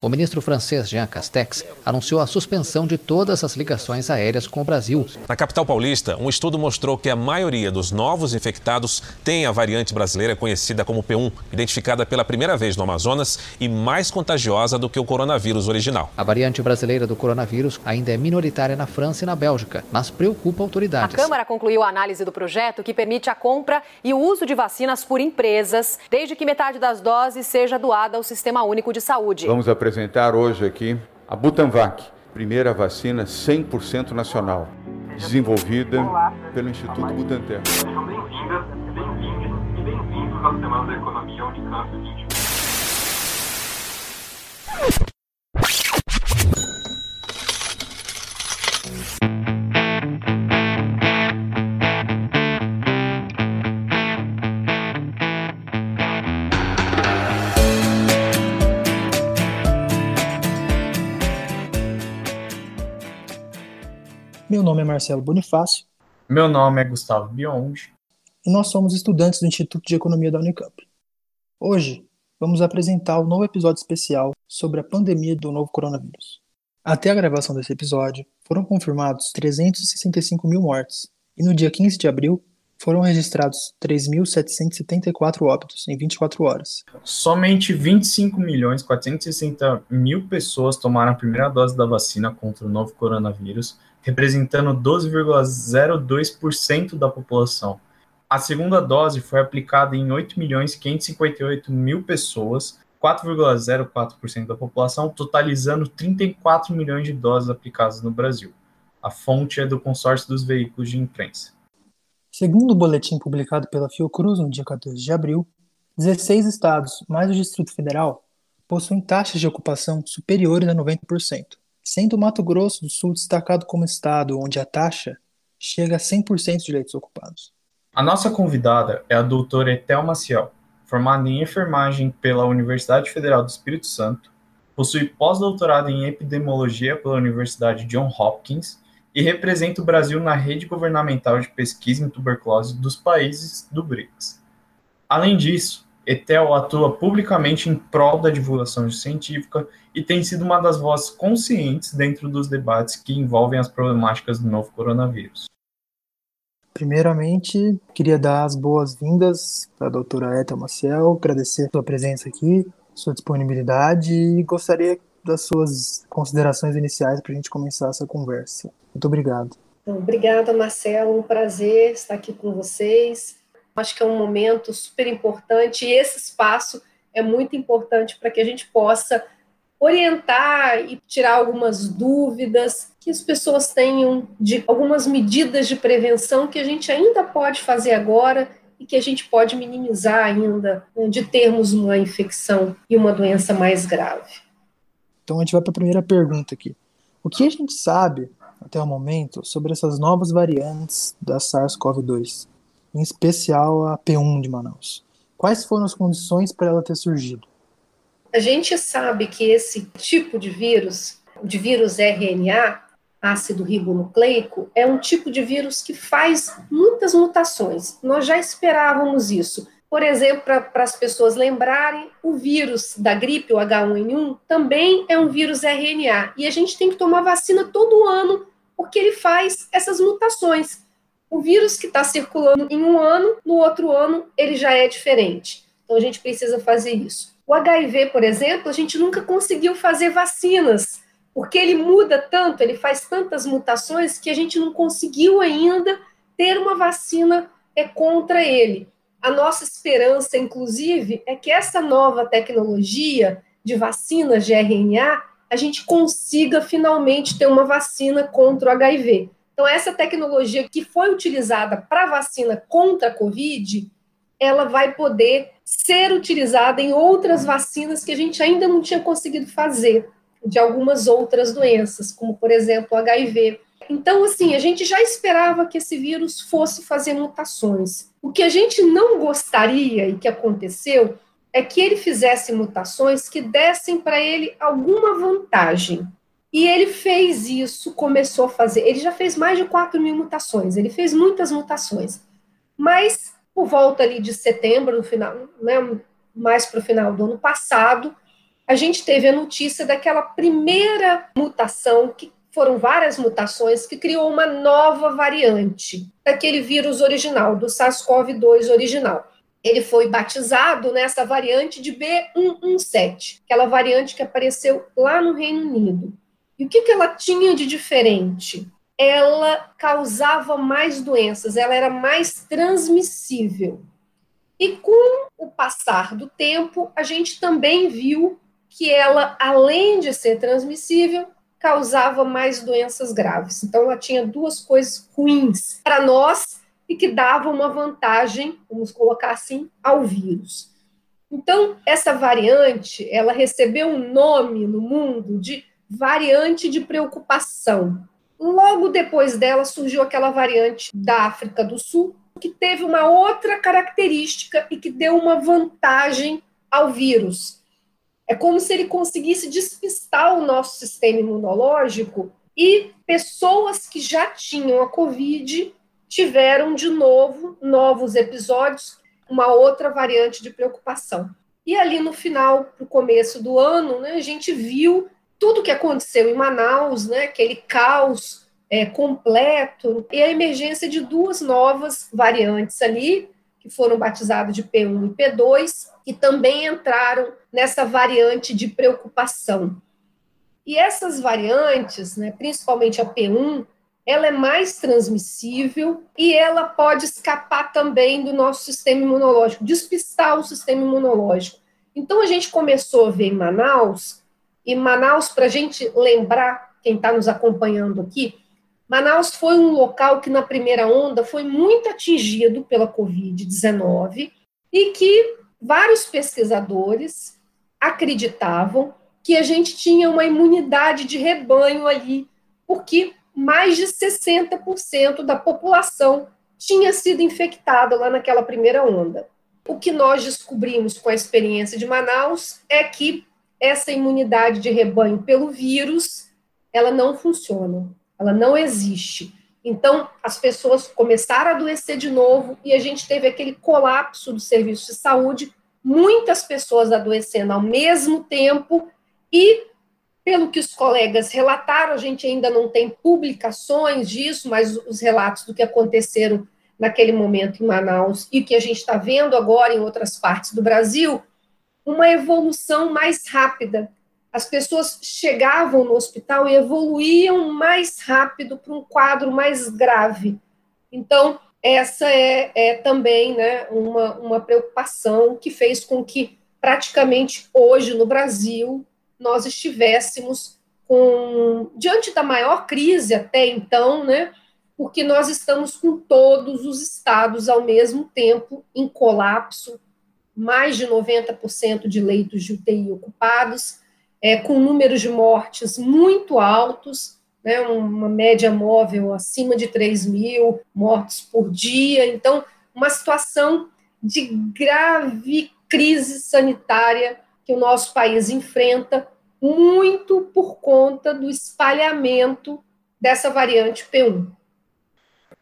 O ministro francês Jean Castex anunciou a suspensão de todas as ligações aéreas com o Brasil. Na capital paulista, um estudo mostrou que a maioria dos novos infectados tem a variante brasileira conhecida como P1, identificada pela primeira vez no Amazonas e mais contagiosa do que o coronavírus original. A variante brasileira do coronavírus ainda é minoritária na França e na Bélgica, mas preocupa autoridades. A Câmara concluiu a análise do projeto que permite a compra e o uso de vacinas por empresas, desde que metade das doses seja doada ao Sistema Único de Saúde. Vamos apresentar hoje aqui a Butanvac, primeira vacina 100% nacional, desenvolvida pelo Instituto Butantan. Sejam bem-vindas, bem-vindos e bem-vindos à Semana da Economia Unicamp 2020. Meu nome é Marcelo Bonifácio Meu nome é Gustavo Bionde. e nós somos estudantes do Instituto de Economia da Unicamp. Hoje, vamos apresentar o novo episódio especial sobre a pandemia do novo coronavírus. Até a gravação desse episódio, foram confirmados 365 mil mortes, e no dia 15 de abril, foram registrados 3.774 óbitos em 24 horas. Somente 25 milhões 460 mil pessoas tomaram a primeira dose da vacina contra o novo coronavírus, representando 12,02% da população. A segunda dose foi aplicada em 8 milhões 558 mil pessoas, 4,04% da população, totalizando 34 milhões de doses aplicadas no Brasil. A fonte é do consórcio dos veículos de imprensa. Segundo o boletim publicado pela Fiocruz no dia 14 de abril, 16 estados, mais o Distrito Federal, possuem taxas de ocupação superiores a 90%, sendo o Mato Grosso do Sul destacado como estado onde a taxa chega a 100% de leitos ocupados. A nossa convidada é a doutora Etel Maciel, formada em enfermagem pela Universidade Federal do Espírito Santo, possui pós-doutorado em epidemiologia pela Universidade John Hopkins e representa o Brasil na rede governamental de pesquisa em tuberculose dos países do BRICS. Além disso, Etel atua publicamente em prol da divulgação científica e tem sido uma das vozes conscientes dentro dos debates que envolvem as problemáticas do novo coronavírus. Primeiramente, queria dar as boas-vindas para a doutora Ethel Maciel, agradecer a sua presença aqui, sua disponibilidade e gostaria das suas considerações iniciais para a gente começar essa conversa. Muito obrigado. Então, obrigada, Marcelo. Um prazer estar aqui com vocês. Acho que é um momento super importante e esse espaço é muito importante para que a gente possa orientar e tirar algumas dúvidas que as pessoas tenham de algumas medidas de prevenção que a gente ainda pode fazer agora e que a gente pode minimizar ainda né, de termos uma infecção e uma doença mais grave. Então a gente vai para a primeira pergunta aqui. O que a gente sabe até o momento sobre essas novas variantes da SARS-CoV-2, em especial a P1 de Manaus? Quais foram as condições para ela ter surgido? A gente sabe que esse tipo de vírus, de vírus RNA, ácido ribonucleico, é um tipo de vírus que faz muitas mutações. Nós já esperávamos isso. Por exemplo, para as pessoas lembrarem, o vírus da gripe, o H1N1, também é um vírus RNA. E a gente tem que tomar vacina todo ano, porque ele faz essas mutações. O vírus que está circulando em um ano, no outro ano, ele já é diferente. Então a gente precisa fazer isso. O HIV, por exemplo, a gente nunca conseguiu fazer vacinas, porque ele muda tanto, ele faz tantas mutações que a gente não conseguiu ainda ter uma vacina é contra ele. A nossa esperança, inclusive, é que essa nova tecnologia de vacinas de RNA, a gente consiga finalmente ter uma vacina contra o HIV. Então, essa tecnologia que foi utilizada para vacina contra a Covid, ela vai poder ser utilizada em outras vacinas que a gente ainda não tinha conseguido fazer, de algumas outras doenças, como, por exemplo, o HIV. Então, assim, a gente já esperava que esse vírus fosse fazer mutações. O que a gente não gostaria e que aconteceu é que ele fizesse mutações que dessem para ele alguma vantagem. E ele fez isso, começou a fazer. Ele já fez mais de 4 mil mutações, ele fez muitas mutações. Mas, por volta ali de setembro, no final, né, mais para o final do ano passado, a gente teve a notícia daquela primeira mutação, que foram várias mutações, que criou uma nova variante daquele vírus original, do SARS-CoV-2 original. Ele foi batizado nessa variante de B117, aquela variante que apareceu lá no Reino Unido. E o que, que ela tinha de diferente? Ela causava mais doenças, ela era mais transmissível. E com o passar do tempo, a gente também viu que ela, além de ser transmissível, causava mais doenças graves. Então, ela tinha duas coisas ruins para nós e que davam uma vantagem, vamos colocar assim, ao vírus. Então, essa variante, ela recebeu um nome no mundo de variante de preocupação. Logo depois dela surgiu aquela variante da África do Sul, que teve uma outra característica e que deu uma vantagem ao vírus. É como se ele conseguisse despistar o nosso sistema imunológico e pessoas que já tinham a Covid tiveram de novo novos episódios, uma outra variante de preocupação. E ali no final, no começo do ano, né, a gente viu tudo que aconteceu em Manaus, né, aquele caos é, completo, e a emergência de duas novas variantes ali, que foram batizadas de P1 e P2, que também entraram nessa variante de preocupação. E essas variantes, né, principalmente a P1, ela é mais transmissível e ela pode escapar também do nosso sistema imunológico, despistar o sistema imunológico. Então a gente começou a ver em Manaus, e Manaus, para a gente lembrar, quem está nos acompanhando aqui, Manaus foi um local que na primeira onda foi muito atingido pela Covid-19 e que vários pesquisadores acreditavam que a gente tinha uma imunidade de rebanho ali, porque mais de 60% da população tinha sido infectada lá naquela primeira onda. O que nós descobrimos com a experiência de Manaus é que essa imunidade de rebanho pelo vírus, ela não funciona, ela não existe. Então, as pessoas começaram a adoecer de novo e a gente teve aquele colapso do serviço de saúde, muitas pessoas adoecendo ao mesmo tempo e pelo que os colegas relataram, a gente ainda não tem publicações disso, mas os relatos do que aconteceram naquele momento em Manaus e que a gente está vendo agora em outras partes do Brasil, uma evolução mais rápida. As pessoas chegavam no hospital e evoluíam mais rápido para um quadro mais grave. Então, essa é, é também né, uma, uma preocupação que fez com que, praticamente hoje no Brasil, nós estivéssemos com, diante da maior crise até então, né, porque nós estamos com todos os estados ao mesmo tempo em colapso, mais de 90% de leitos de UTI ocupados, é, com números de mortes muito altos, né, uma média móvel acima de 3 mil mortes por dia. Então, uma situação de grave crise sanitária que o nosso país enfrenta, muito por conta do espalhamento dessa variante P1.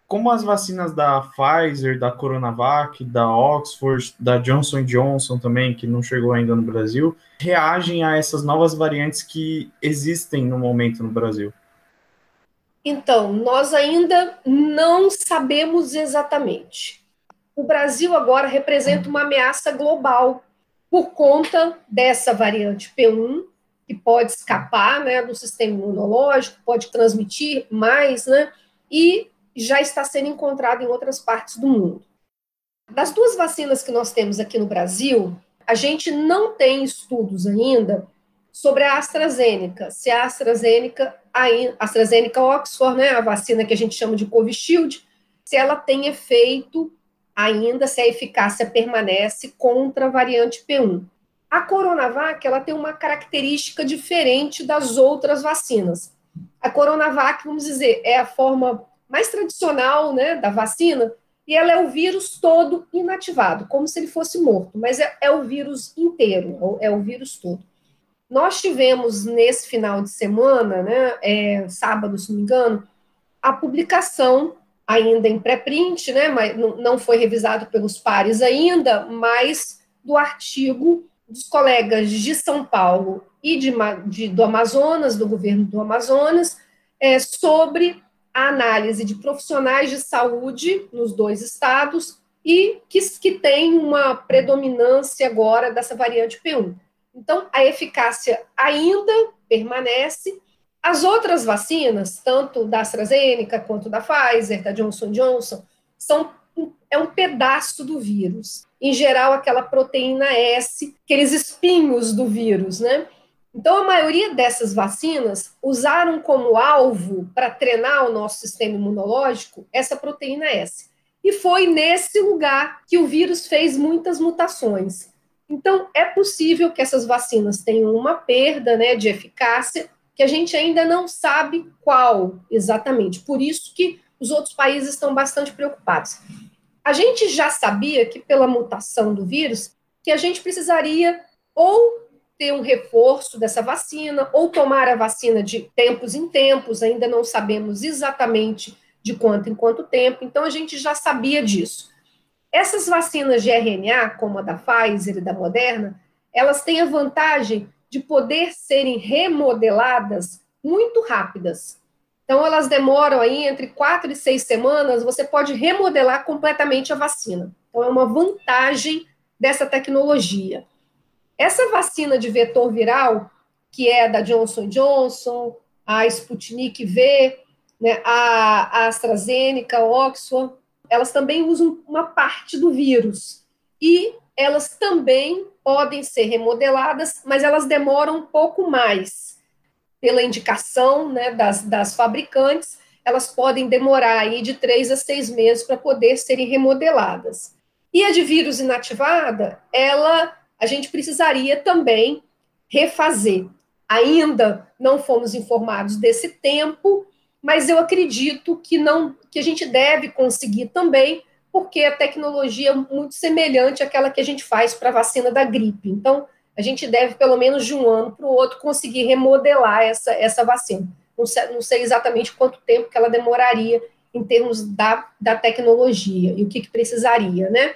Como as vacinas da Pfizer, da Coronavac, da Oxford, da Johnson Johnson também, que não chegou ainda no Brasil, reagem a essas novas variantes que existem no momento no Brasil? Então, nós ainda não sabemos exatamente. O Brasil agora representa uma ameaça global por conta dessa variante P1, que pode escapar né, do sistema imunológico, pode transmitir mais, né, e já está sendo encontrado em outras partes do mundo. Das duas vacinas que nós temos aqui no Brasil, a gente não tem estudos ainda sobre a AstraZeneca, se a AstraZeneca, a AstraZeneca Oxford, né, a vacina que a gente chama de Covishield, se ela tem efeito ainda, se a eficácia permanece contra a variante P1. A Coronavac ela tem uma característica diferente das outras vacinas. A Coronavac, vamos dizer, é a forma mais tradicional né, da vacina, e ela é o vírus todo inativado, como se ele fosse morto, mas é, é o vírus inteiro, é o vírus todo. Nós tivemos nesse final de semana, né, é, sábado, se não me engano, a publicação ainda em pré-print, né, mas não foi revisado pelos pares ainda, mas do artigo dos colegas de São Paulo e de, de, do Amazonas, do governo do Amazonas, é, sobre a análise de profissionais de saúde nos dois estados e que, que tem uma predominância agora dessa variante P1. Então, a eficácia ainda permanece. As outras vacinas, tanto da AstraZeneca quanto da Pfizer, da Johnson Johnson, são é um pedaço do vírus. Em geral, aquela proteína S, aqueles espinhos do vírus, né? Então, a maioria dessas vacinas usaram como alvo para treinar o nosso sistema imunológico essa proteína S. E foi nesse lugar que o vírus fez muitas mutações. Então, é possível que essas vacinas tenham uma perda né, de eficácia, que a gente ainda não sabe qual exatamente. Por isso que os outros países estão bastante preocupados. A gente já sabia que, pela mutação do vírus, que a gente precisaria ou ter um reforço dessa vacina, ou tomar a vacina de tempos em tempos, ainda não sabemos exatamente de quanto em quanto tempo, então a gente já sabia disso. Essas vacinas de RNA, como a da Pfizer e da Moderna, elas têm a vantagem de poder serem remodeladas muito rápidas. Então, elas demoram aí entre quatro e seis semanas, você pode remodelar completamente a vacina. Então, é uma vantagem dessa tecnologia. Essa vacina de vetor viral, que é da Johnson Johnson, a Sputnik V, né, a, AstraZeneca, Oxford, elas também usam uma parte do vírus. E elas também podem ser remodeladas, mas elas demoram um pouco mais. Pela indicação né, das, das fabricantes, elas podem demorar aí de três a seis meses para poder serem remodeladas. E a de vírus inativada, ela a gente precisaria também refazer. Ainda não fomos informados desse tempo, mas eu acredito que não que a gente deve conseguir também, porque a tecnologia é muito semelhante àquela que a gente faz para a vacina da gripe. Então, a gente deve, pelo menos de um ano para o outro, conseguir remodelar essa, essa vacina. Não sei, não sei, exatamente quanto tempo que ela demoraria em termos da, da tecnologia e o que, que precisaria, né?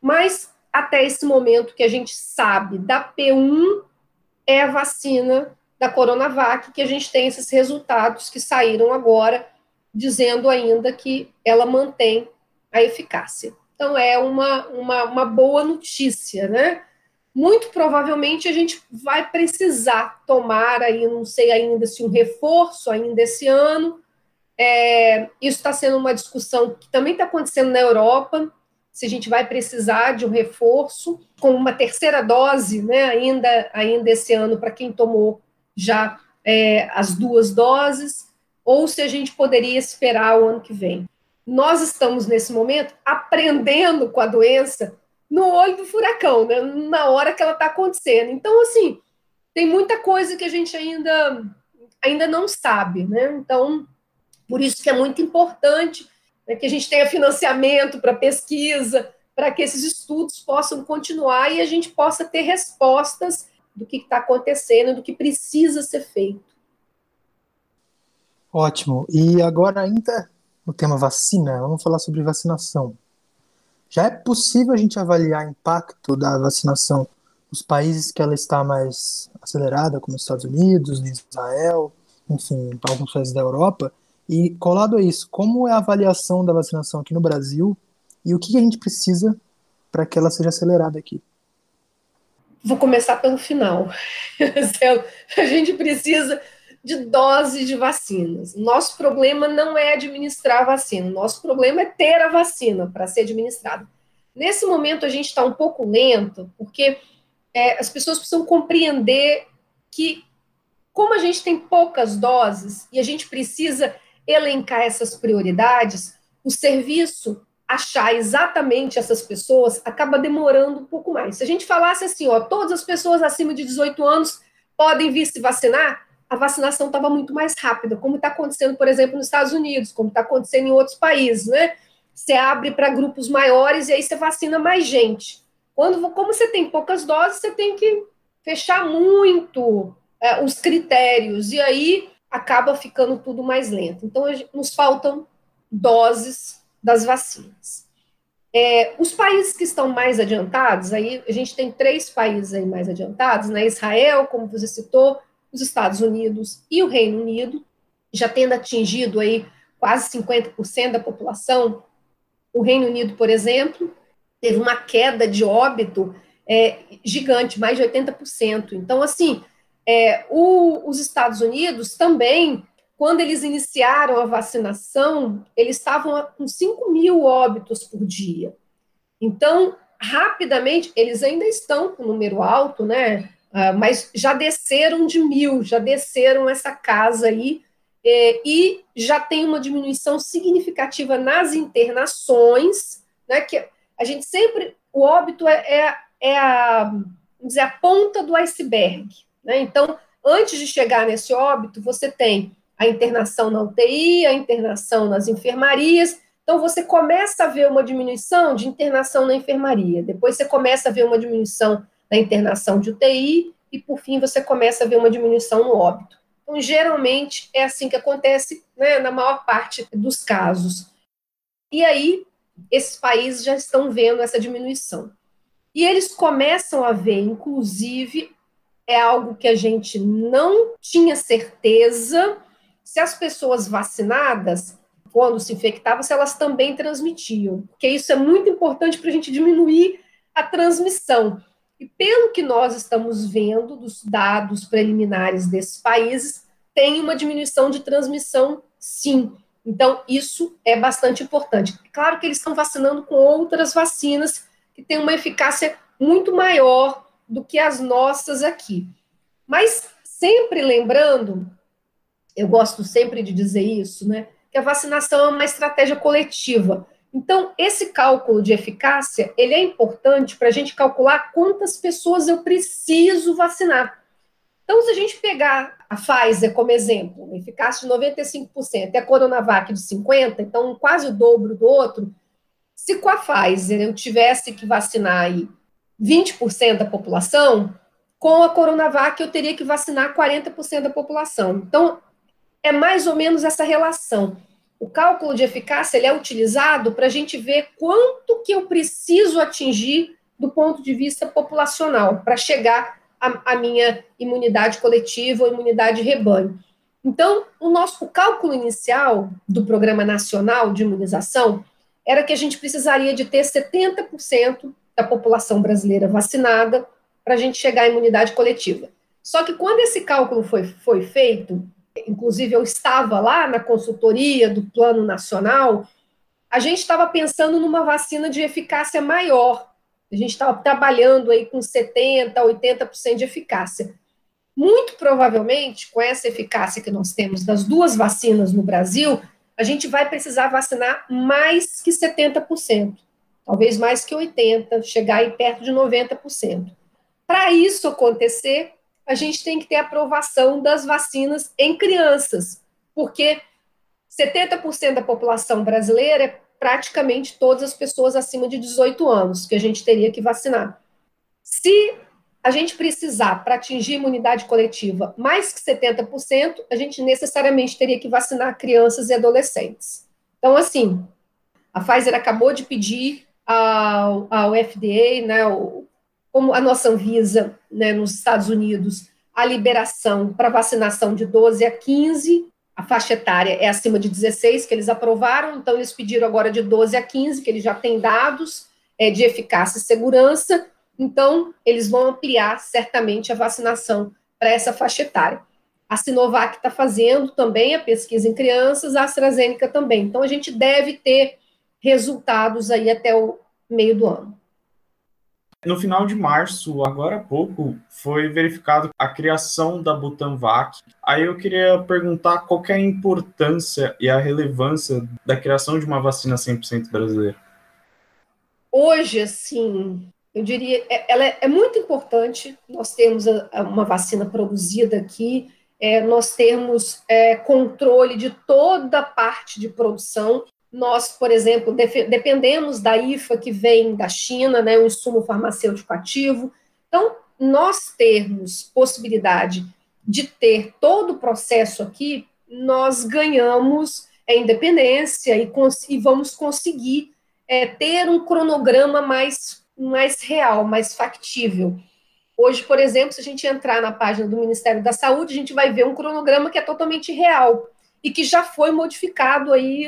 Mas até esse momento que a gente sabe da P1 é a vacina da Coronavac, que a gente tem esses resultados que saíram agora, dizendo ainda que ela mantém a eficácia. Então, é uma, uma, uma boa notícia, né? Muito provavelmente a gente vai precisar tomar aí, não sei ainda se um reforço ainda esse ano. É, isso está sendo uma discussão que também está acontecendo na Europa se a gente vai precisar de um reforço com uma terceira dose, né, ainda, ainda esse ano, para quem tomou já é, as duas doses, ou se a gente poderia esperar o ano que vem. Nós estamos, nesse momento, aprendendo com a doença no olho do furacão, né, na hora que ela está acontecendo. Então, assim, tem muita coisa que a gente ainda, ainda não sabe, né? Então, por isso que é muito importante né, que a gente tenha financiamento para pesquisa, para que esses estudos possam continuar e a gente possa ter respostas do que está acontecendo, do que precisa ser feito. Ótimo. E agora, ainda no tema vacina, vamos falar sobre vacinação. Já é possível a gente avaliar o impacto da vacinação nos países que ela está mais acelerada, como os Estados Unidos, Israel, enfim, alguns países da Europa, e colado a isso, como é a avaliação da vacinação aqui no Brasil e o que a gente precisa para que ela seja acelerada aqui? Vou começar pelo final. a gente precisa de doses de vacinas. Nosso problema não é administrar a vacina, nosso problema é ter a vacina para ser administrada. Nesse momento, a gente está um pouco lento, porque é, as pessoas precisam compreender que, como a gente tem poucas doses e a gente precisa elencar essas prioridades, o serviço achar exatamente essas pessoas acaba demorando um pouco mais. Se a gente falasse assim, ó, todas as pessoas acima de 18 anos podem vir se vacinar, a vacinação estava muito mais rápida, como está acontecendo, por exemplo, nos Estados Unidos, como está acontecendo em outros países, né? Você abre para grupos maiores e aí você vacina mais gente. Quando, como você tem poucas doses, você tem que fechar muito é, os critérios, e aí acaba ficando tudo mais lento. Então, nos faltam doses das vacinas. É, os países que estão mais adiantados, aí a gente tem três países aí mais adiantados, né? Israel, como você citou, os Estados Unidos e o Reino Unido, já tendo atingido aí quase 50% da população. O Reino Unido, por exemplo, teve uma queda de óbito é, gigante, mais de 80%. Então, assim, é, o, os Estados Unidos também, quando eles iniciaram a vacinação, eles estavam com 5 mil óbitos por dia. Então, rapidamente, eles ainda estão com número alto, né? Uh, mas já desceram de mil, já desceram essa casa aí, é, e já tem uma diminuição significativa nas internações, né? Que a gente sempre, o óbito é, é, é a, dizer, a ponta do iceberg. Né? Então, antes de chegar nesse óbito, você tem a internação na UTI, a internação nas enfermarias. Então, você começa a ver uma diminuição de internação na enfermaria, depois você começa a ver uma diminuição na internação de UTI, e por fim você começa a ver uma diminuição no óbito. Então, geralmente é assim que acontece né, na maior parte dos casos. E aí, esses países já estão vendo essa diminuição. E eles começam a ver, inclusive, é algo que a gente não tinha certeza se as pessoas vacinadas, quando se infectavam, se elas também transmitiam. Porque isso é muito importante para a gente diminuir a transmissão. E pelo que nós estamos vendo dos dados preliminares desses países, tem uma diminuição de transmissão, sim. Então, isso é bastante importante. Claro que eles estão vacinando com outras vacinas que têm uma eficácia muito maior do que as nossas aqui. Mas sempre lembrando, eu gosto sempre de dizer isso, né? Que a vacinação é uma estratégia coletiva. Então, esse cálculo de eficácia, ele é importante para a gente calcular quantas pessoas eu preciso vacinar. Então, se a gente pegar a Pfizer como exemplo, eficácia de 95%, e a Coronavac de 50%, então quase o dobro do outro, se com a Pfizer eu tivesse que vacinar aí 20% da população, com a Coronavac eu teria que vacinar 40% da população. Então, é mais ou menos essa relação. O cálculo de eficácia ele é utilizado para a gente ver quanto que eu preciso atingir do ponto de vista populacional para chegar a minha imunidade coletiva ou imunidade rebanho. Então, o nosso cálculo inicial do Programa Nacional de Imunização era que a gente precisaria de ter 70% da população brasileira vacinada para a gente chegar à imunidade coletiva. Só que quando esse cálculo foi, foi feito, inclusive eu estava lá na consultoria do Plano Nacional, a gente estava pensando numa vacina de eficácia maior, a gente estava trabalhando aí com 70%, 80% de eficácia. Muito provavelmente, com essa eficácia que nós temos das duas vacinas no Brasil, a gente vai precisar vacinar mais que 70%, talvez mais que 80%, chegar aí perto de 90%. Para isso acontecer, a gente tem que ter aprovação das vacinas em crianças, porque 70% da população brasileira é praticamente todas as pessoas acima de 18 anos que a gente teria que vacinar. Se a gente precisar, para atingir imunidade coletiva, mais que 70%, a gente necessariamente teria que vacinar crianças e adolescentes. Então, assim, a Pfizer acabou de pedir ao, ao FDA, né, o, como a nossa Anvisa, né, nos Estados Unidos, a liberação para vacinação de 12 a 15 a faixa etária é acima de 16, que eles aprovaram, então eles pediram agora de 12 a 15, que eles já têm dados é, de eficácia e segurança, então eles vão ampliar certamente a vacinação para essa faixa etária. A Sinovac está fazendo também a pesquisa em crianças, a AstraZeneca também. Então a gente deve ter resultados aí até o meio do ano. No final de março, agora há pouco, foi verificado a criação da Butanvac. Aí eu queria perguntar qual é a importância e a relevância da criação de uma vacina 100% brasileira. Hoje, assim, eu diria, é, ela é, é muito importante nós termos uma vacina produzida aqui, é, nós termos é, controle de toda a parte de produção nós, por exemplo, dependemos da IFA que vem da China, né, um insumo farmacêutico ativo. Então, nós termos possibilidade de ter todo o processo aqui, nós ganhamos a independência e, e vamos conseguir é, ter um cronograma mais, mais real, mais factível. Hoje, por exemplo, se a gente entrar na página do Ministério da Saúde, a gente vai ver um cronograma que é totalmente real e que já foi modificado aí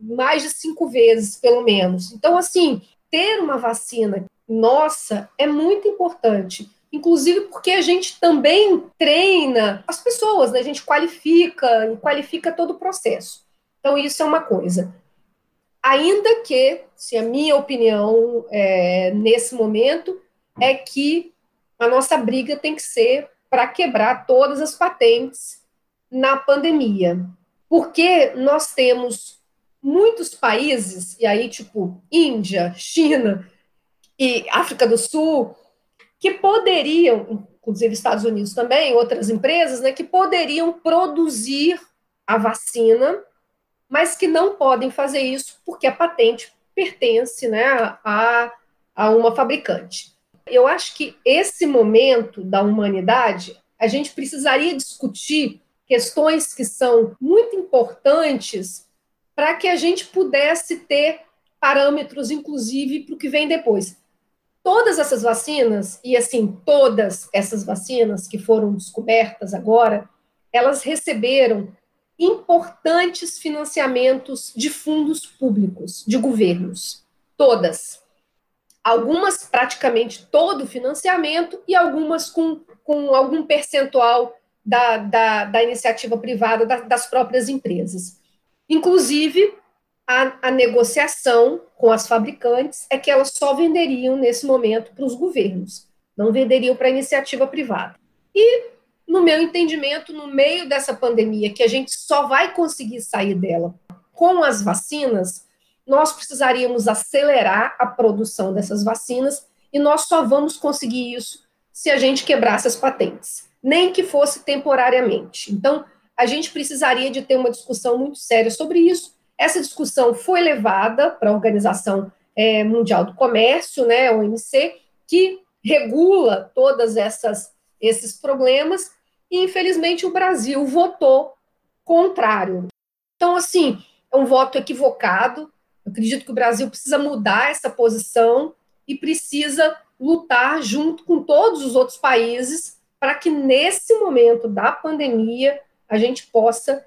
mais de cinco vezes, pelo menos. Então, assim, ter uma vacina nossa é muito importante. Inclusive porque a gente também treina as pessoas, né? a gente qualifica e qualifica todo o processo. Então, isso é uma coisa. Ainda que, se a minha opinião é, nesse momento, é que a nossa briga tem que ser para quebrar todas as patentes na pandemia. Porque nós temos muitos países, e aí, tipo, Índia, China e África do Sul, que poderiam, inclusive Estados Unidos também, outras empresas, né, que poderiam produzir a vacina, mas que não podem fazer isso porque a patente pertence né, a, a uma fabricante. Eu acho que esse momento da humanidade, a gente precisaria discutir questões que são muito importantes para que a gente pudesse ter parâmetros, inclusive, para o que vem depois. Todas essas vacinas, e assim, todas essas vacinas que foram descobertas agora, elas receberam importantes financiamentos de fundos públicos, de governos. Todas algumas praticamente todo o financiamento e algumas com, com algum percentual da, da, da iniciativa privada, da, das próprias empresas. Inclusive, a, a, negociação com as fabricantes é que elas só venderiam nesse momento para os governos, não venderiam para a iniciativa privada. E, no meu entendimento, no meio dessa pandemia, que a gente só vai conseguir sair dela com as vacinas, nós precisaríamos acelerar a produção dessas vacinas e nós só vamos conseguir isso se a gente quebrasse as patentes, nem que fosse temporariamente. Então, a gente precisaria de ter uma discussão muito séria sobre isso. Essa discussão foi levada para a Organização é, Mundial do Comércio, né, OMC, que regula todas essas esses problemas e infelizmente o Brasil votou contrário. Então, assim, é um voto equivocado, eu acredito que o Brasil precisa mudar essa posição e precisa lutar junto com todos os outros países para que nesse momento da pandemia a gente possa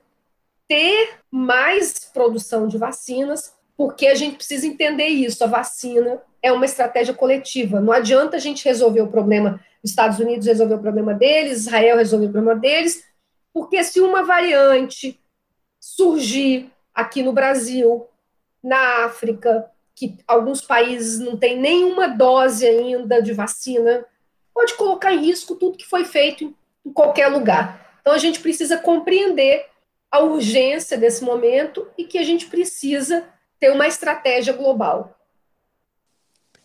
ter mais produção de vacinas, porque a gente precisa entender isso. A vacina é uma estratégia coletiva. Não adianta a gente resolver o problema, os Estados Unidos resolver o problema deles, Israel resolver o problema deles, porque se uma variante surgir aqui no Brasil na África, que alguns países não têm nenhuma dose ainda de vacina, pode colocar em risco tudo que foi feito em qualquer lugar. Então a gente precisa compreender a urgência desse momento e que a gente precisa ter uma estratégia global.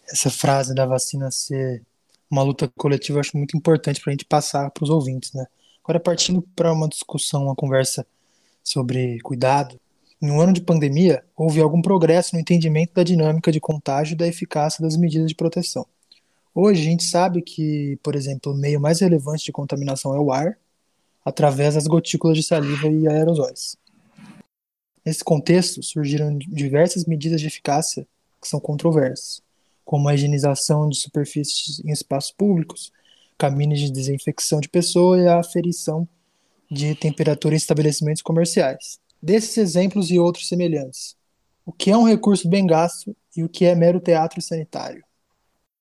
Essa frase da vacina ser uma luta coletiva eu acho muito importante para a gente passar para os ouvintes, né? Agora partindo para uma discussão, uma conversa sobre cuidado, em um ano de pandemia, houve algum progresso no entendimento da dinâmica de contágio e da eficácia das medidas de proteção. Hoje, a gente sabe que, por exemplo, o meio mais relevante de contaminação é o ar, através das gotículas de saliva e aerosóis. Nesse contexto, surgiram diversas medidas de eficácia que são controversas, como a higienização de superfícies em espaços públicos, caminhos de desinfecção de pessoa e a aferição de temperatura em estabelecimentos comerciais. Desses exemplos e outros semelhantes, o que é um recurso bem gasto e o que é mero teatro sanitário?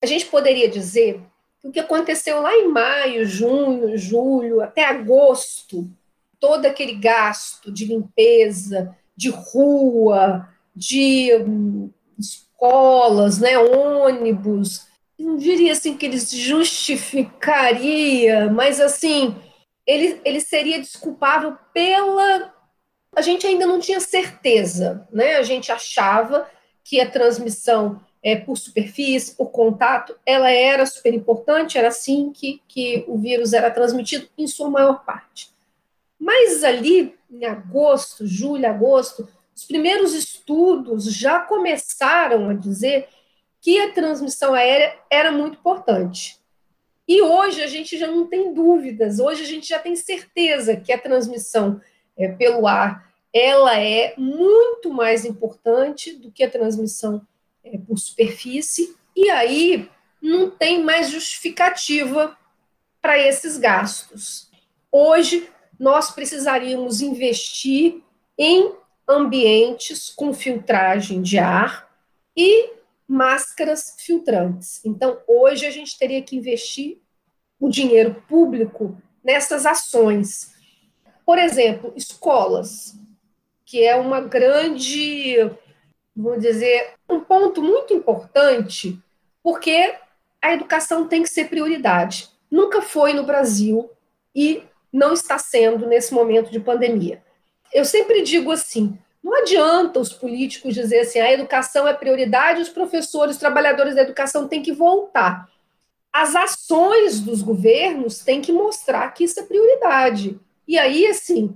A gente poderia dizer que o que aconteceu lá em maio, junho, julho, até agosto, todo aquele gasto de limpeza, de rua, de hum, escolas, né, ônibus, não diria assim que eles justificaria, mas assim, ele, ele seria desculpável pela a gente ainda não tinha certeza, né? A gente achava que a transmissão é, por superfície, por contato, ela era super importante, era assim que, que o vírus era transmitido em sua maior parte. Mas ali, em agosto, julho, agosto, os primeiros estudos já começaram a dizer que a transmissão aérea era muito importante. E hoje a gente já não tem dúvidas, hoje a gente já tem certeza que a transmissão é, pelo ar ela é muito mais importante do que a transmissão é, por superfície, e aí não tem mais justificativa para esses gastos. Hoje, nós precisaríamos investir em ambientes com filtragem de ar e máscaras filtrantes. Então, hoje a gente teria que investir o dinheiro público nessas ações. Por exemplo, escolas, que é uma grande, vamos dizer, um ponto muito importante, porque a educação tem que ser prioridade. Nunca foi no Brasil e não está sendo nesse momento de pandemia. Eu sempre digo assim: não adianta os políticos dizer assim, a educação é prioridade, os professores, os trabalhadores da educação têm que voltar. As ações dos governos têm que mostrar que isso é prioridade. E aí, assim,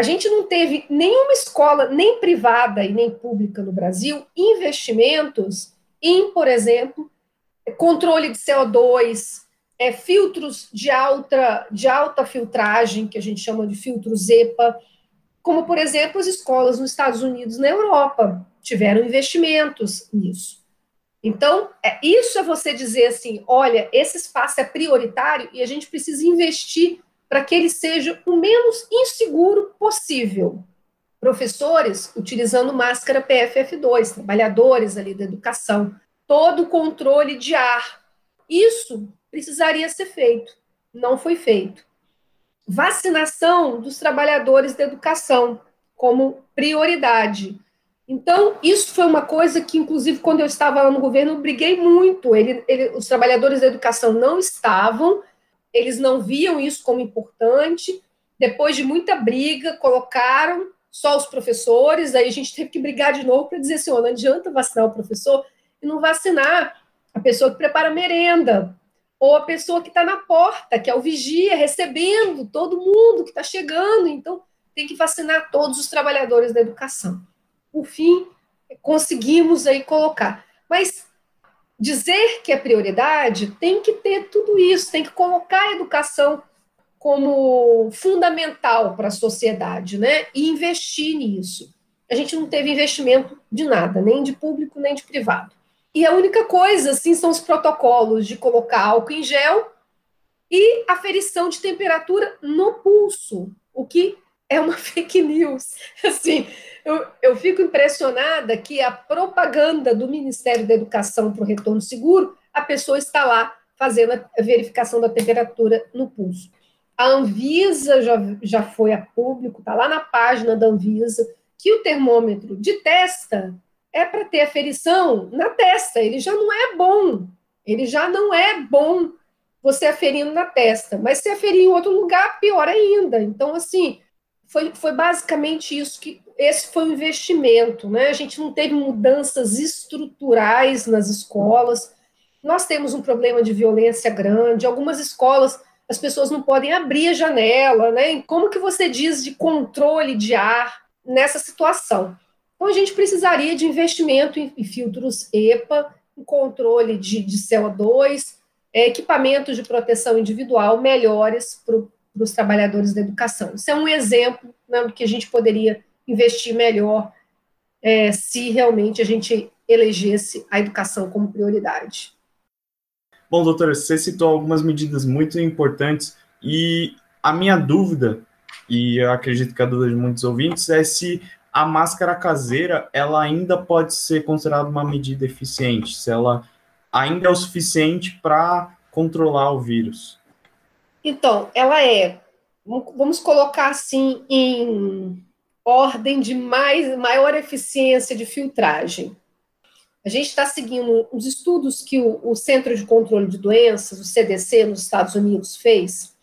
a gente não teve nenhuma escola, nem privada e nem pública no Brasil, investimentos em, por exemplo, controle de CO2, é, filtros de alta, de alta filtragem, que a gente chama de filtros EPA, como, por exemplo, as escolas nos Estados Unidos na Europa tiveram investimentos nisso. Então, é, isso é você dizer assim: olha, esse espaço é prioritário e a gente precisa investir para que ele seja o menos inseguro possível. Professores utilizando máscara PFF2, trabalhadores ali da educação, todo o controle de ar. Isso precisaria ser feito, não foi feito vacinação dos trabalhadores da educação como prioridade. Então, isso foi uma coisa que, inclusive, quando eu estava lá no governo, eu briguei muito. Ele, ele, os trabalhadores da educação não estavam, eles não viam isso como importante. Depois de muita briga, colocaram só os professores, aí a gente teve que brigar de novo para dizer assim: oh, não adianta vacinar o professor e não vacinar a pessoa que prepara merenda, ou a pessoa que está na porta, que é o vigia, recebendo todo mundo que está chegando. Então, tem que vacinar todos os trabalhadores da educação. Por fim, conseguimos aí colocar. Mas dizer que é prioridade tem que ter tudo isso, tem que colocar a educação como fundamental para a sociedade, né? E investir nisso. A gente não teve investimento de nada, nem de público, nem de privado. E a única coisa, assim, são os protocolos de colocar álcool em gel e aferição de temperatura no pulso, o que é uma fake news. Assim, eu, eu fico impressionada que a propaganda do Ministério da Educação para o retorno seguro, a pessoa está lá fazendo a verificação da temperatura no pulso. A Anvisa já, já foi a público, está lá na página da Anvisa, que o termômetro de testa é para ter aferição na testa. Ele já não é bom. Ele já não é bom você aferindo na testa. Mas se aferir em outro lugar, pior ainda. Então, assim, foi, foi basicamente isso que esse foi o investimento. Né? A gente não teve mudanças estruturais nas escolas. Nós temos um problema de violência grande. Algumas escolas as pessoas não podem abrir a janela, né? Como que você diz de controle de ar nessa situação? Então, a gente precisaria de investimento em, filtros EPA, em controle de, de CO2, é, equipamentos de proteção individual melhores para os trabalhadores da educação. Isso é um exemplo né, do que a gente poderia investir melhor é, se realmente a gente elegesse a educação como prioridade. Bom, doutora, você citou algumas medidas muito importantes e a minha dúvida, e eu acredito que a dúvida de muitos ouvintes, é se a máscara caseira ela ainda pode ser considerada uma medida eficiente, se ela ainda é o suficiente para controlar o vírus. Então, ela é, vamos colocar assim, em ordem de mais, maior eficiência de filtragem. A gente está seguindo os estudos que o, o Centro de Controle de Doenças, o CDC, nos Estados Unidos, fez.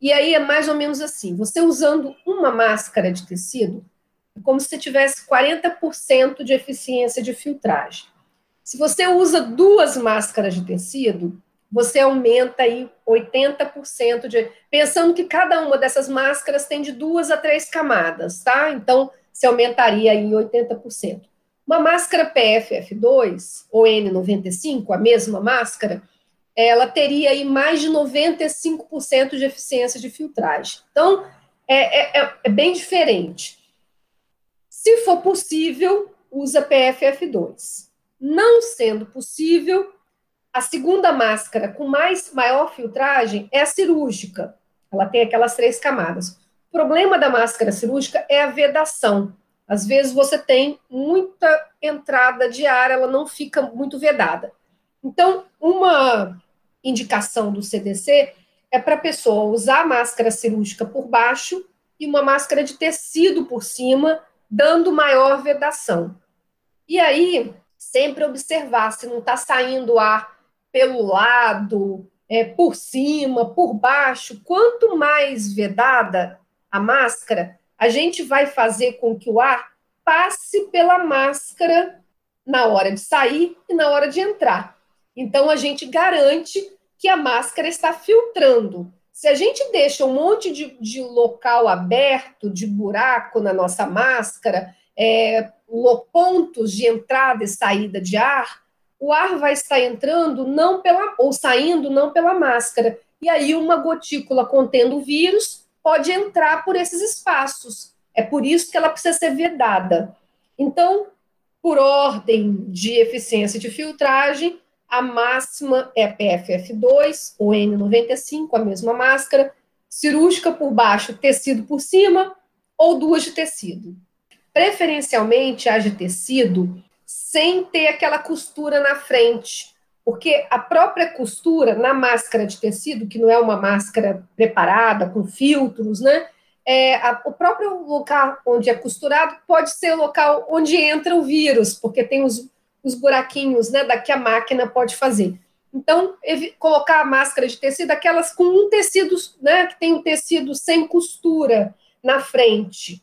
E aí é mais ou menos assim: você usando uma máscara de tecido, como se tivesse 40% de eficiência de filtragem. Se você usa duas máscaras de tecido, você aumenta aí 80% de. Pensando que cada uma dessas máscaras tem de duas a três camadas, tá? Então, se aumentaria aí 80%. Uma máscara PFF2 ou N95, a mesma máscara, ela teria aí mais de 95% de eficiência de filtragem. Então, é, é, é bem diferente. Se for possível, usa PFF2. Não sendo possível, a segunda máscara com mais maior filtragem é a cirúrgica. Ela tem aquelas três camadas. O problema da máscara cirúrgica é a vedação. Às vezes você tem muita entrada de ar, ela não fica muito vedada. Então, uma indicação do CDC é para a pessoa usar a máscara cirúrgica por baixo e uma máscara de tecido por cima, dando maior vedação. E aí, sempre observar se não está saindo ar pelo lado, é, por cima, por baixo. Quanto mais vedada a máscara, a gente vai fazer com que o ar passe pela máscara na hora de sair e na hora de entrar. Então, a gente garante que a máscara está filtrando. Se a gente deixa um monte de, de local aberto, de buraco na nossa máscara, é, pontos de entrada e saída de ar, o ar vai estar entrando não pela ou saindo não pela máscara. E aí uma gotícula contendo o vírus pode entrar por esses espaços. É por isso que ela precisa ser vedada. Então, por ordem de eficiência de filtragem, a máxima é PFF2 ou N95, a mesma máscara, cirúrgica por baixo, tecido por cima, ou duas de tecido. Preferencialmente as de tecido, sem ter aquela costura na frente, porque a própria costura na máscara de tecido, que não é uma máscara preparada com filtros, né? É, a, o próprio local onde é costurado pode ser o local onde entra o vírus, porque tem os, os buraquinhos né, da que a máquina pode fazer. Então, colocar a máscara de tecido, aquelas com um tecido, né, que tem um tecido sem costura na frente.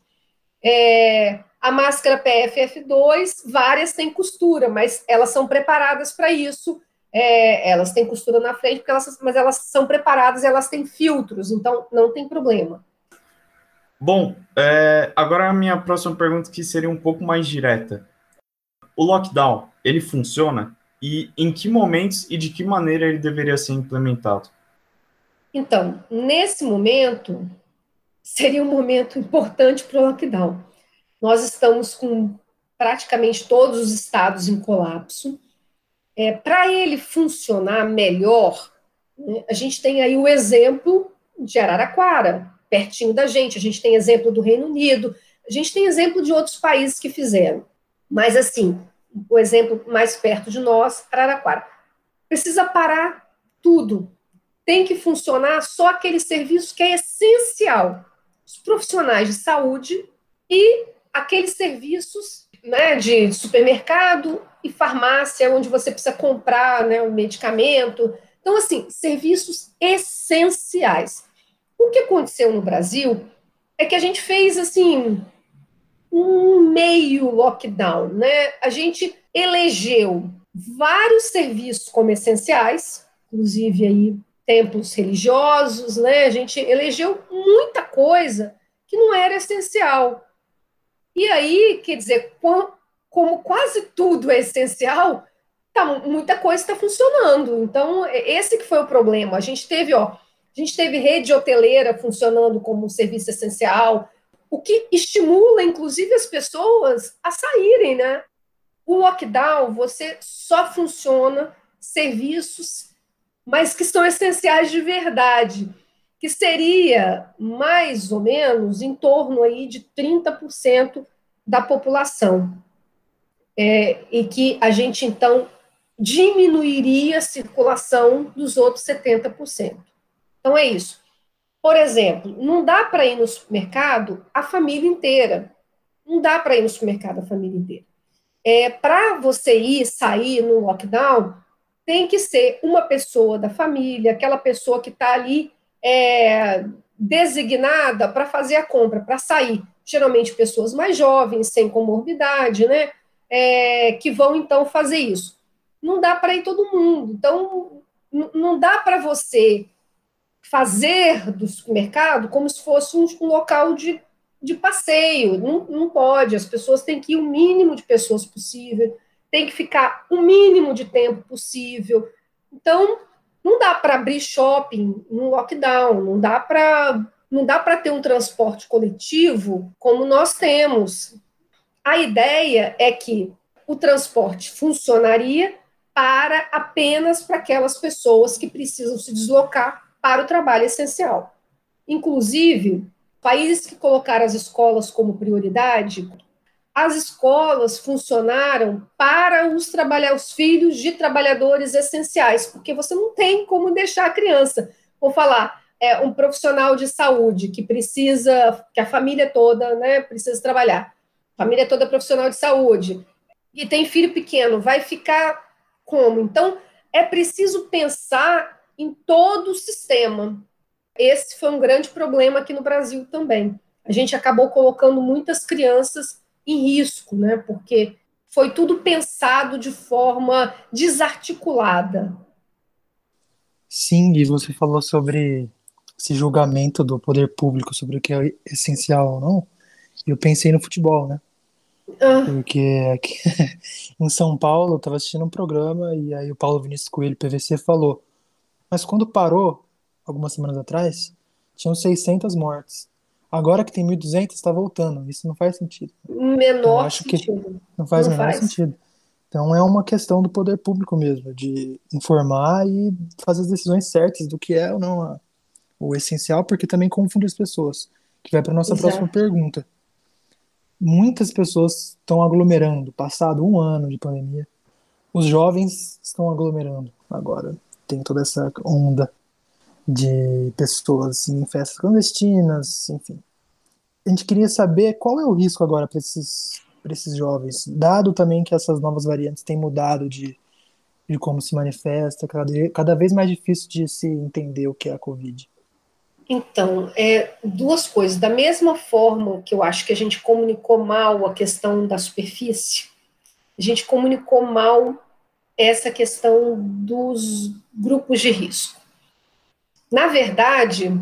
É, a máscara PFF2, várias têm costura, mas elas são preparadas para isso. É, elas têm costura na frente, porque elas, mas elas são preparadas, elas têm filtros, então não tem problema. Bom, é, agora a minha próxima pergunta que seria um pouco mais direta. O lockdown, ele funciona? E em que momentos e de que maneira ele deveria ser implementado? Então, nesse momento, seria um momento importante para o lockdown. Nós estamos com praticamente todos os estados em colapso. É, para ele funcionar melhor, né, a gente tem aí o exemplo de Araraquara, pertinho da gente, a gente tem exemplo do Reino Unido, a gente tem exemplo de outros países que fizeram. Mas, assim, o exemplo mais perto de nós, Araraquara. Precisa parar tudo. Tem que funcionar só aquele serviço que é essencial. Os profissionais de saúde e aqueles serviços né, de supermercado e farmácia, onde você precisa comprar né, um medicamento. Então, assim, serviços essenciais. O que aconteceu no Brasil é que a gente fez, assim, um meio lockdown, né? A gente elegeu vários serviços como essenciais, inclusive aí templos religiosos, né? A gente elegeu muita coisa que não era essencial. E aí, quer dizer, como quase tudo é essencial, tá, muita coisa está funcionando. Então, esse que foi o problema. A gente teve, ó, a gente teve rede hoteleira funcionando como um serviço essencial, o que estimula, inclusive, as pessoas a saírem, né? O lockdown, você só funciona serviços, mas que são essenciais de verdade que seria mais ou menos em torno aí de 30% da população. É, e que a gente, então, diminuiria a circulação dos outros 70%. Então, é isso. Por exemplo, não dá para ir no supermercado a família inteira. Não dá para ir no supermercado a família inteira. É, para você ir, sair no lockdown, tem que ser uma pessoa da família, aquela pessoa que está ali é, designada para fazer a compra, para sair. Geralmente pessoas mais jovens, sem comorbidade, né? É, que vão então fazer isso. Não dá para ir todo mundo. Então, não dá para você fazer do supermercado como se fosse um, um local de, de passeio. Não, não pode. As pessoas têm que ir o mínimo de pessoas possível, tem que ficar o mínimo de tempo possível. Então, não dá para abrir shopping no lockdown, não dá para não dá para ter um transporte coletivo como nós temos. A ideia é que o transporte funcionaria para apenas para aquelas pessoas que precisam se deslocar para o trabalho essencial. Inclusive, países que colocaram as escolas como prioridade, as escolas funcionaram para os trabalhar os filhos de trabalhadores essenciais, porque você não tem como deixar a criança. Vou falar, é um profissional de saúde que precisa, que a família toda, né, precisa trabalhar. Família toda profissional de saúde e tem filho pequeno, vai ficar como? Então, é preciso pensar em todo o sistema. Esse foi um grande problema aqui no Brasil também. A gente acabou colocando muitas crianças em risco, né? Porque foi tudo pensado de forma desarticulada. Sim, e você falou sobre esse julgamento do poder público sobre o que é essencial ou não. Eu pensei no futebol, né? Ah. Porque aqui, em São Paulo, eu estava assistindo um programa e aí o Paulo Vinícius Coelho, PVC, falou: Mas quando parou, algumas semanas atrás, tinham 600 mortes. Agora que tem 1.200, está voltando. Isso não faz sentido. Menor acho sentido. Que não faz o menor faz. sentido. Então é uma questão do poder público mesmo, de informar e fazer as decisões certas do que é ou não a, o essencial, porque também confunde as pessoas. Que vai para nossa Exato. próxima pergunta muitas pessoas estão aglomerando. Passado um ano de pandemia, os jovens estão aglomerando agora. Tem toda essa onda de pessoas assim, em festas clandestinas, enfim. A gente queria saber qual é o risco agora para esses, esses jovens, dado também que essas novas variantes têm mudado de, de como se manifesta, cada, cada vez mais difícil de se entender o que é a Covid. Então, é, duas coisas. Da mesma forma que eu acho que a gente comunicou mal a questão da superfície, a gente comunicou mal essa questão dos grupos de risco. Na verdade,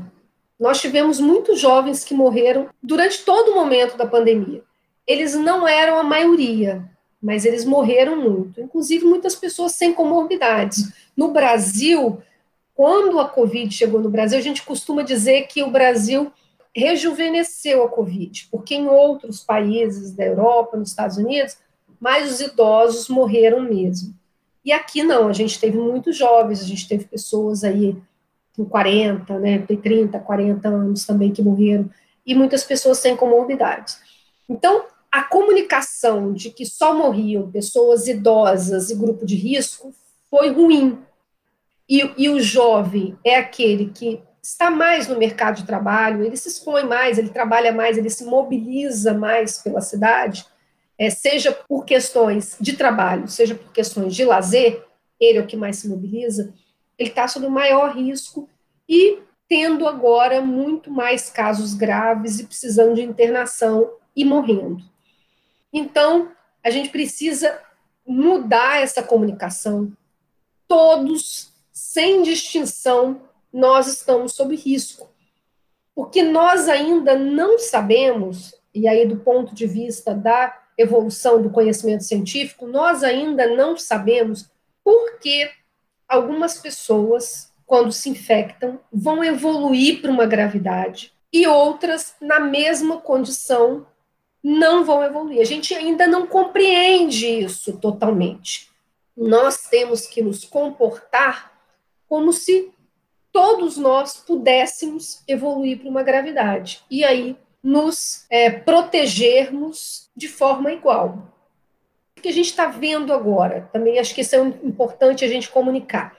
nós tivemos muitos jovens que morreram durante todo o momento da pandemia. Eles não eram a maioria, mas eles morreram muito, inclusive muitas pessoas sem comorbidades. No Brasil, quando a Covid chegou no Brasil, a gente costuma dizer que o Brasil rejuvenesceu a Covid, porque em outros países da Europa, nos Estados Unidos, mais os idosos morreram mesmo. E aqui não, a gente teve muitos jovens, a gente teve pessoas aí com 40, né, 30, 40 anos também que morreram, e muitas pessoas sem comorbidades. Então, a comunicação de que só morriam pessoas idosas e grupo de risco foi ruim, e, e o jovem é aquele que está mais no mercado de trabalho, ele se expõe mais, ele trabalha mais, ele se mobiliza mais pela cidade, é, seja por questões de trabalho, seja por questões de lazer, ele é o que mais se mobiliza, ele está sob o maior risco e tendo agora muito mais casos graves e precisando de internação e morrendo. Então, a gente precisa mudar essa comunicação. Todos sem distinção, nós estamos sob risco. Porque nós ainda não sabemos, e aí do ponto de vista da evolução do conhecimento científico, nós ainda não sabemos por que algumas pessoas, quando se infectam, vão evoluir para uma gravidade e outras, na mesma condição, não vão evoluir. A gente ainda não compreende isso totalmente. Nós temos que nos comportar como se todos nós pudéssemos evoluir para uma gravidade e aí nos é, protegermos de forma igual. O que a gente está vendo agora, também acho que isso é importante a gente comunicar.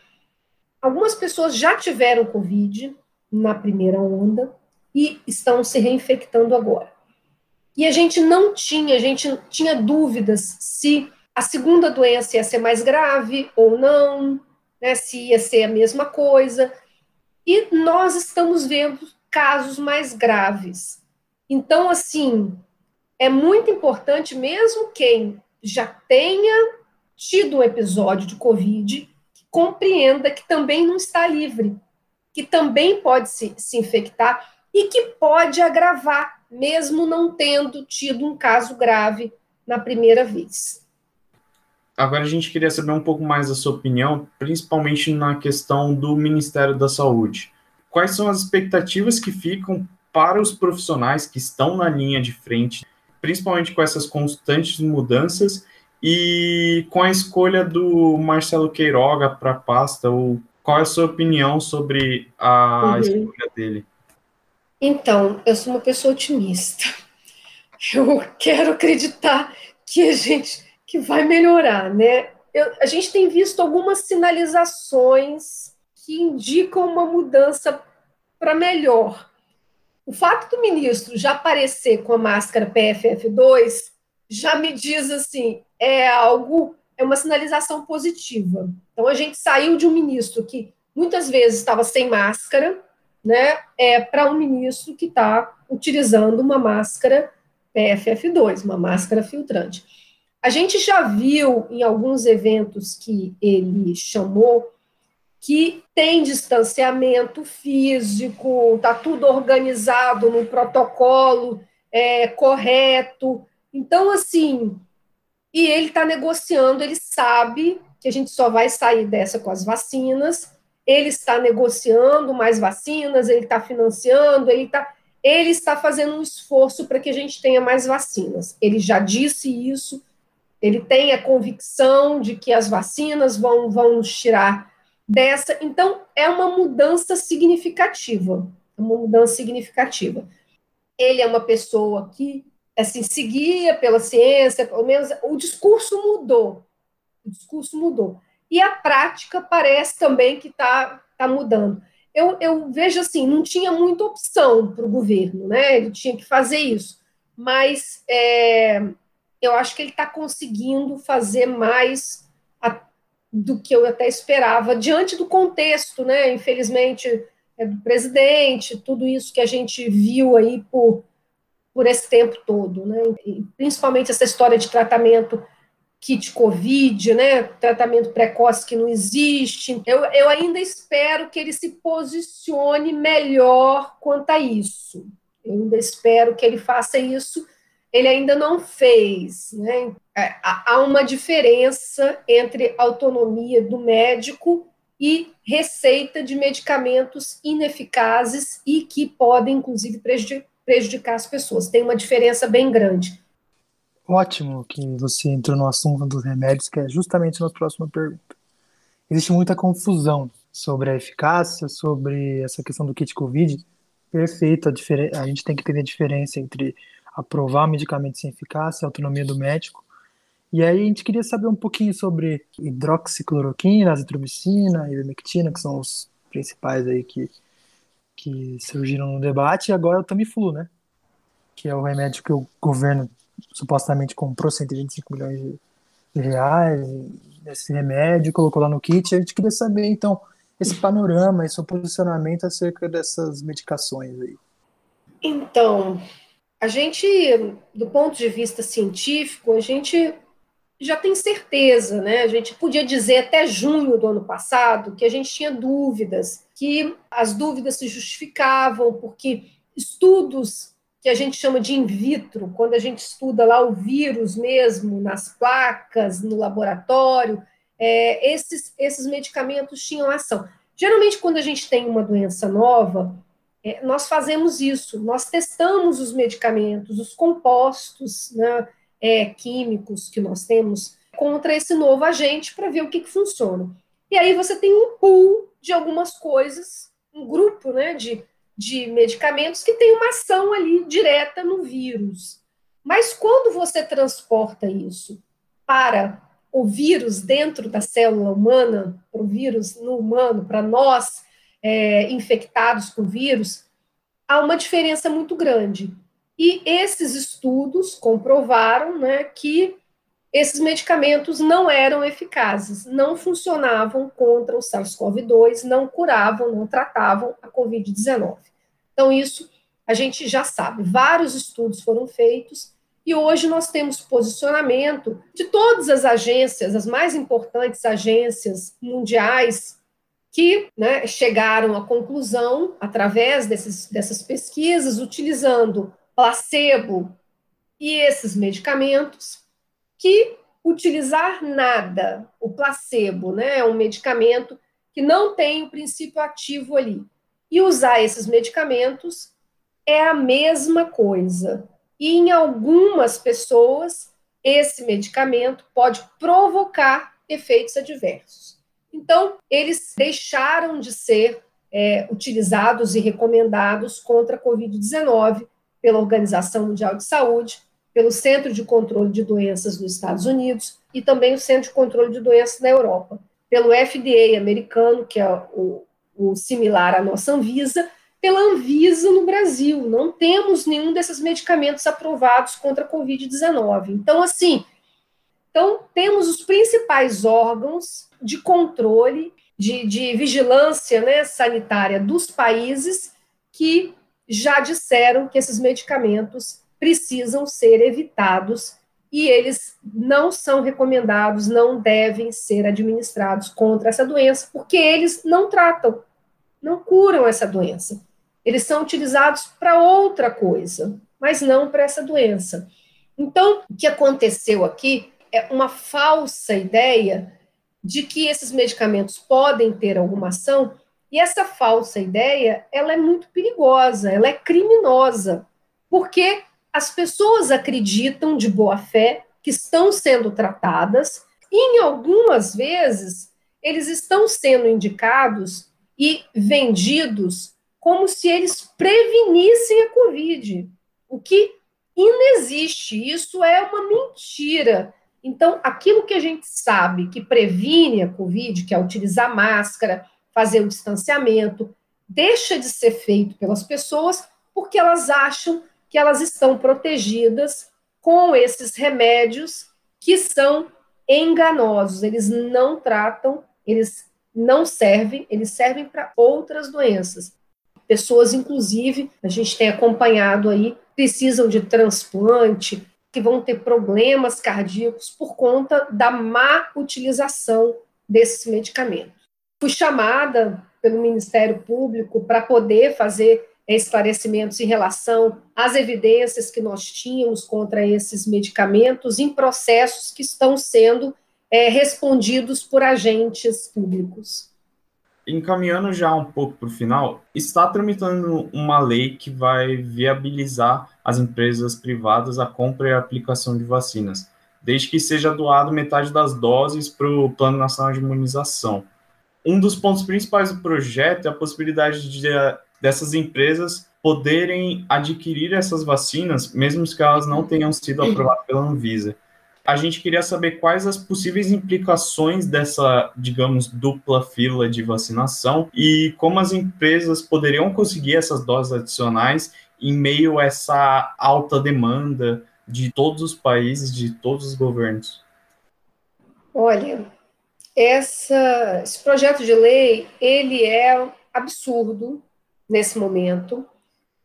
Algumas pessoas já tiveram Covid na primeira onda e estão se reinfectando agora. E a gente não tinha, a gente tinha dúvidas se a segunda doença ia ser mais grave ou não, né, se ia ser a mesma coisa. E nós estamos vendo casos mais graves. Então, assim, é muito importante, mesmo quem já tenha tido um episódio de Covid, que compreenda que também não está livre, que também pode se, se infectar e que pode agravar, mesmo não tendo tido um caso grave na primeira vez. Agora a gente queria saber um pouco mais da sua opinião, principalmente na questão do Ministério da Saúde. Quais são as expectativas que ficam para os profissionais que estão na linha de frente, principalmente com essas constantes mudanças, E com a escolha do Marcelo Queiroga para a pasta, o, qual é a sua opinião sobre a uhum. escolha dele? Então, eu sou uma pessoa otimista. Eu quero acreditar que a gente que vai melhorar, né? Eu, a gente tem visto algumas sinalizações que indicam uma mudança para melhor. O fato do ministro já aparecer com a máscara PFF2 já me diz assim, é algo, é uma sinalização positiva. Então a gente saiu de um ministro que muitas vezes estava sem máscara, né, é para um ministro que está utilizando uma máscara PFF2, uma máscara filtrante. A gente já viu em alguns eventos que ele chamou que tem distanciamento físico, está tudo organizado no protocolo é, correto. Então, assim, e ele está negociando, ele sabe que a gente só vai sair dessa com as vacinas, ele está negociando mais vacinas, ele está financiando, ele está ele está fazendo um esforço para que a gente tenha mais vacinas. Ele já disse isso, ele tem a convicção de que as vacinas vão, vão nos tirar dessa. Então, é uma mudança significativa. Uma mudança significativa. Ele é uma pessoa que assim, seguia pela ciência, pelo menos o discurso mudou. O discurso mudou. E a prática parece também que está tá mudando eu, eu vejo assim, não tinha muita opção para o governo, né? Ele tinha que fazer isso. Mas é, eu acho que ele está conseguindo fazer mais do que eu até esperava, diante do contexto, né? Infelizmente, é do presidente, tudo isso que a gente viu aí por, por esse tempo todo, né? E, principalmente essa história de tratamento kit Covid, né, tratamento precoce que não existe. Eu, eu ainda espero que ele se posicione melhor quanto a isso. Eu ainda espero que ele faça isso. Ele ainda não fez. Né? É, há uma diferença entre autonomia do médico e receita de medicamentos ineficazes e que podem, inclusive, prejudicar as pessoas. Tem uma diferença bem grande. Ótimo que você entrou no assunto dos remédios, que é justamente a nossa próxima pergunta. Existe muita confusão sobre a eficácia, sobre essa questão do kit Covid. Perfeito, a, a gente tem que entender a diferença entre aprovar medicamento sem eficácia, autonomia do médico. E aí a gente queria saber um pouquinho sobre hidroxicloroquina, azitromicina ivermectina, que são os principais aí que, que surgiram no debate, e agora o Tamiflu, né? Que é o remédio que o governo supostamente comprou 125 milhões de, reais nesse remédio, colocou lá no kit. A gente queria saber, então, esse panorama e seu posicionamento acerca dessas medicações aí. Então, a gente, do ponto de vista científico, a gente já tem certeza, né? A gente podia dizer até junho do ano passado que a gente tinha dúvidas, que as dúvidas se justificavam porque estudos que a gente chama de in vitro, quando a gente estuda lá o vírus mesmo, nas placas, no laboratório, é, esses, esses medicamentos tinham ação. Geralmente, quando a gente tem uma doença nova, é, nós fazemos isso, nós testamos os medicamentos, os compostos né, é, químicos que nós temos contra esse novo agente para ver o que, que funciona. E aí você tem um pool de algumas coisas, um grupo né, de de medicamentos que tem uma ação ali direta no vírus. Mas quando você transporta isso para o vírus dentro da célula humana, para o vírus no humano, para nós é, infectados com vírus, há uma diferença muito grande. E esses estudos comprovaram né, que esses medicamentos não eram eficazes, não funcionavam contra o SARS-CoV-2, não curavam, não tratavam a Covid-19. Então, isso a gente já sabe. Vários estudos foram feitos e hoje nós temos posicionamento de todas as agências, as mais importantes agências mundiais, que né, chegaram à conclusão, através desses, dessas pesquisas, utilizando placebo e esses medicamentos, que utilizar nada, o placebo, né, é um medicamento que não tem o princípio ativo ali, e usar esses medicamentos é a mesma coisa. E em algumas pessoas esse medicamento pode provocar efeitos adversos. Então, eles deixaram de ser é, utilizados e recomendados contra a Covid-19 pela Organização Mundial de Saúde, pelo Centro de Controle de Doenças dos Estados Unidos e também o Centro de Controle de Doenças da Europa, pelo FDA americano, que é o, o similar à nossa Anvisa, pela Anvisa no Brasil. Não temos nenhum desses medicamentos aprovados contra a Covid-19. Então, assim, então temos os principais órgãos de controle, de, de vigilância né, sanitária dos países que já disseram que esses medicamentos precisam ser evitados e eles não são recomendados, não devem ser administrados contra essa doença, porque eles não tratam, não curam essa doença. Eles são utilizados para outra coisa, mas não para essa doença. Então, o que aconteceu aqui uma falsa ideia de que esses medicamentos podem ter alguma ação, e essa falsa ideia, ela é muito perigosa, ela é criminosa, porque as pessoas acreditam de boa fé que estão sendo tratadas, e em algumas vezes eles estão sendo indicados e vendidos como se eles prevenissem a Covid, o que inexiste, isso é uma mentira. Então, aquilo que a gente sabe que previne a Covid, que é utilizar máscara, fazer o distanciamento, deixa de ser feito pelas pessoas porque elas acham que elas estão protegidas com esses remédios que são enganosos. Eles não tratam, eles não servem, eles servem para outras doenças. Pessoas, inclusive, a gente tem acompanhado aí, precisam de transplante, que vão ter problemas cardíacos por conta da má utilização desses medicamentos. Fui chamada pelo Ministério Público para poder fazer esclarecimentos em relação às evidências que nós tínhamos contra esses medicamentos em processos que estão sendo é, respondidos por agentes públicos. Encaminhando já um pouco para o final, está tramitando uma lei que vai viabilizar as empresas privadas a compra e a aplicação de vacinas, desde que seja doado metade das doses para o Plano Nacional de Imunização. Um dos pontos principais do projeto é a possibilidade de dessas empresas poderem adquirir essas vacinas, mesmo que elas não tenham sido aprovadas pela Anvisa. A gente queria saber quais as possíveis implicações dessa, digamos, dupla fila de vacinação e como as empresas poderiam conseguir essas doses adicionais em meio a essa alta demanda de todos os países, de todos os governos. Olha, essa, esse projeto de lei ele é absurdo, nesse momento.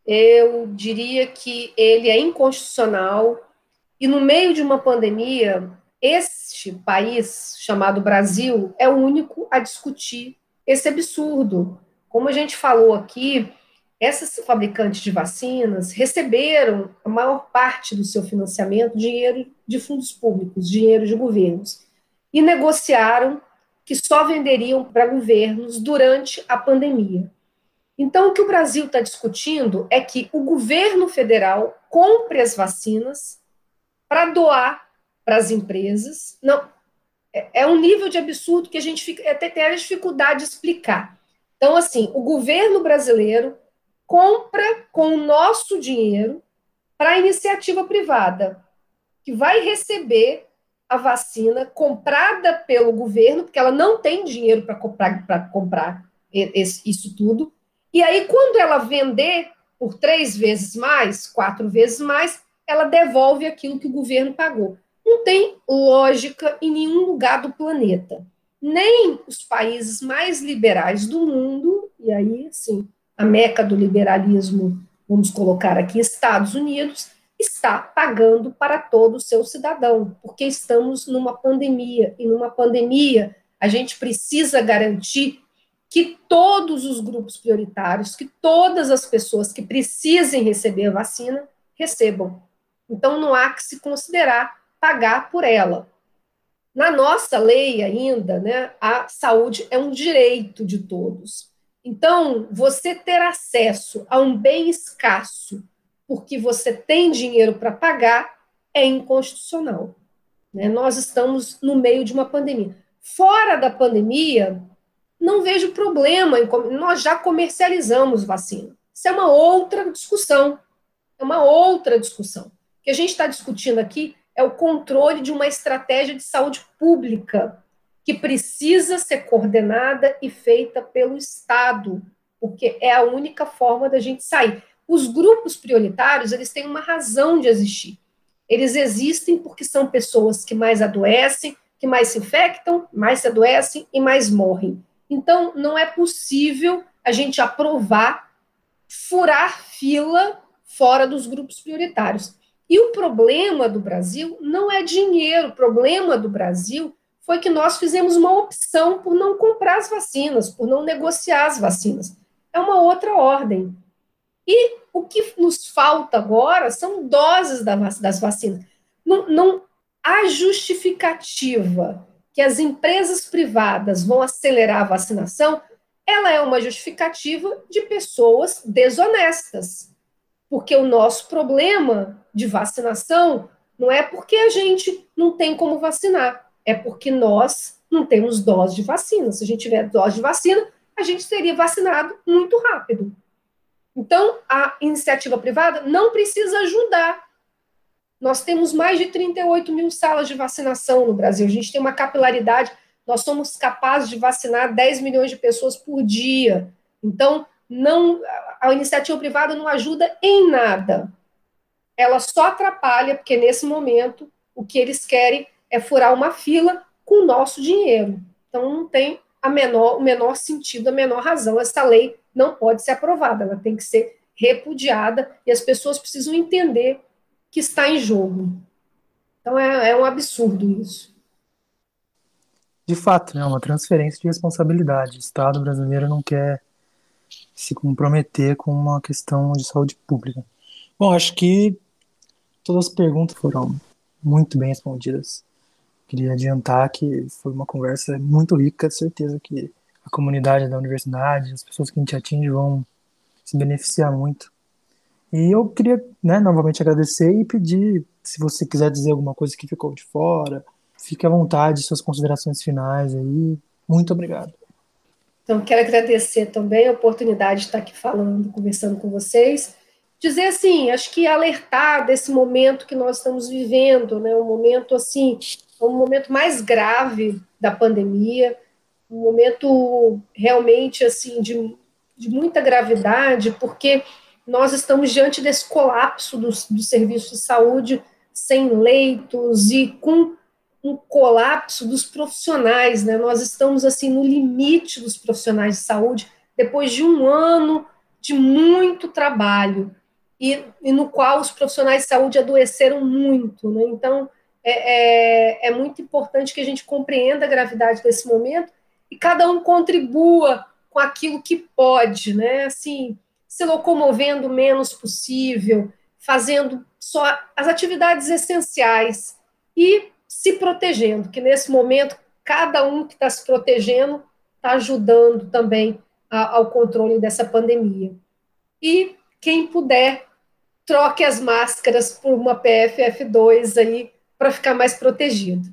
Eu diria que ele é inconstitucional e no meio de uma pandemia, este país chamado Brasil é o único a discutir esse absurdo. Como a gente falou aqui, essas fabricantes de vacinas receberam a maior parte do seu financiamento dinheiro de fundos públicos, dinheiro de governos, e negociaram que só venderiam para governos durante a pandemia. Então, o que o Brasil está discutindo é que o governo federal compre as vacinas para doar para as empresas. Não, é, é, um nível de absurdo que a gente fica, até tem a dificuldade de explicar. Então, assim, o governo brasileiro compra com o nosso dinheiro para a iniciativa privada, que vai receber a vacina comprada pelo governo, porque ela não tem dinheiro para comprar, comprar isso tudo, e aí, quando ela vender por três vezes mais, quatro vezes mais, ela devolve aquilo que o governo pagou. Não tem lógica em nenhum lugar do planeta. Nem os países mais liberais do mundo, e aí, sim, a meca do liberalismo, vamos colocar aqui, Estados Unidos, está pagando para todo o seu cidadão, porque estamos numa pandemia, e numa pandemia a gente precisa garantir que todos os grupos prioritários, que todas as pessoas que precisem receber a vacina recebam. Então, não há que se considerar pagar por ela. Na nossa lei ainda, né, a saúde é um direito de todos. Então, você ter acesso a um bem escasso porque você tem dinheiro para pagar é inconstitucional. Né? Nós estamos no meio de uma pandemia. Fora da pandemia, não vejo problema em nós já comercializamos vacina. Isso é uma outra discussão. É uma outra discussão. Que a gente está discutindo aqui é o controle de uma estratégia de saúde pública que precisa ser coordenada e feita pelo Estado, porque é a única forma da gente sair. Os grupos prioritários, eles têm uma razão de existir. Eles existem porque são pessoas que mais adoecem, que mais se infectam, mais se adoecem e mais morrem. Então, não é possível a gente aprovar furar fila fora dos grupos prioritários. E o problema do Brasil não é dinheiro, o problema do Brasil foi que nós fizemos uma opção por não comprar as vacinas, por não negociar as vacinas. É uma outra ordem. E o que nos falta agora são doses das vacinas. Não, não há justificativa que as empresas privadas vão acelerar a vacinação, ela é uma justificativa de pessoas desonestas. Porque o nosso problema de vacinação não é porque a gente não tem como vacinar, é porque nós não temos dose de vacina. Se a gente tiver dose de vacina, a gente seria vacinado muito rápido. Então, a iniciativa privada não precisa ajudar. Nós temos mais de 38 mil salas de vacinação no Brasil. A gente tem uma capilaridade, nós somos capazes de vacinar 10 milhões de pessoas por dia. Então, não, a iniciativa privada não ajuda em nada. Ela só atrapalha, porque nesse momento o que eles querem é furar uma fila com o nosso dinheiro. Então, não tem a menor, o menor sentido, a menor razão. Essa lei não pode ser aprovada, ela tem que ser repudiada e as pessoas precisam entender que está em jogo. Então é, é um absurdo isso. De fato, é né, uma transferência de responsabilidade. O Estado brasileiro não quer se comprometer com uma questão de saúde pública. Bom, acho que todas as perguntas foram muito bem respondidas. Queria adiantar que foi uma conversa muito rica, certeza que a comunidade da universidade, as pessoas que a gente atinge vão se beneficiar muito. E eu queria, né, novamente agradecer e pedir, se você quiser dizer alguma coisa que ficou de fora, fique à vontade, suas considerações finais aí. Muito obrigado. Então, quero agradecer também a oportunidade de estar aqui falando, conversando com vocês. Dizer assim, acho que alertar desse momento que nós estamos vivendo, né, um momento assim, um momento mais grave da pandemia, um momento realmente assim de, de muita gravidade, porque nós estamos diante desse colapso dos, do serviço de saúde sem leitos e com um colapso dos profissionais, né? Nós estamos assim no limite dos profissionais de saúde depois de um ano de muito trabalho e, e no qual os profissionais de saúde adoeceram muito, né? Então é, é, é muito importante que a gente compreenda a gravidade desse momento e cada um contribua com aquilo que pode, né? Assim, se locomovendo o menos possível, fazendo só as atividades essenciais e se protegendo, que nesse momento cada um que está se protegendo está ajudando também a, ao controle dessa pandemia. E quem puder, troque as máscaras por uma PFF2 aí para ficar mais protegido.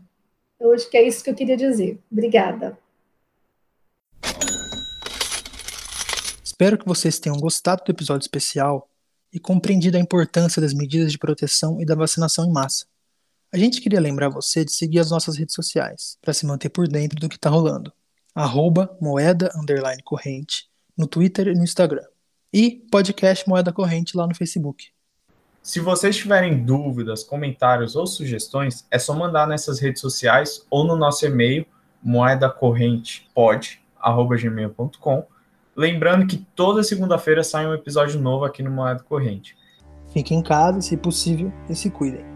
Então, acho que é isso que eu queria dizer. Obrigada. Espero que vocês tenham gostado do episódio especial e compreendido a importância das medidas de proteção e da vacinação em massa. A gente queria lembrar você de seguir as nossas redes sociais para se manter por dentro do que está rolando. Arroba moeda corrente no Twitter e no Instagram. E podcast Moeda Corrente lá no Facebook. Se vocês tiverem dúvidas, comentários ou sugestões, é só mandar nessas redes sociais ou no nosso e-mail moedacorrentepod@gmail.com Lembrando que toda segunda-feira sai um episódio novo aqui no Moeda Corrente. Fiquem em casa, se possível, e se cuidem.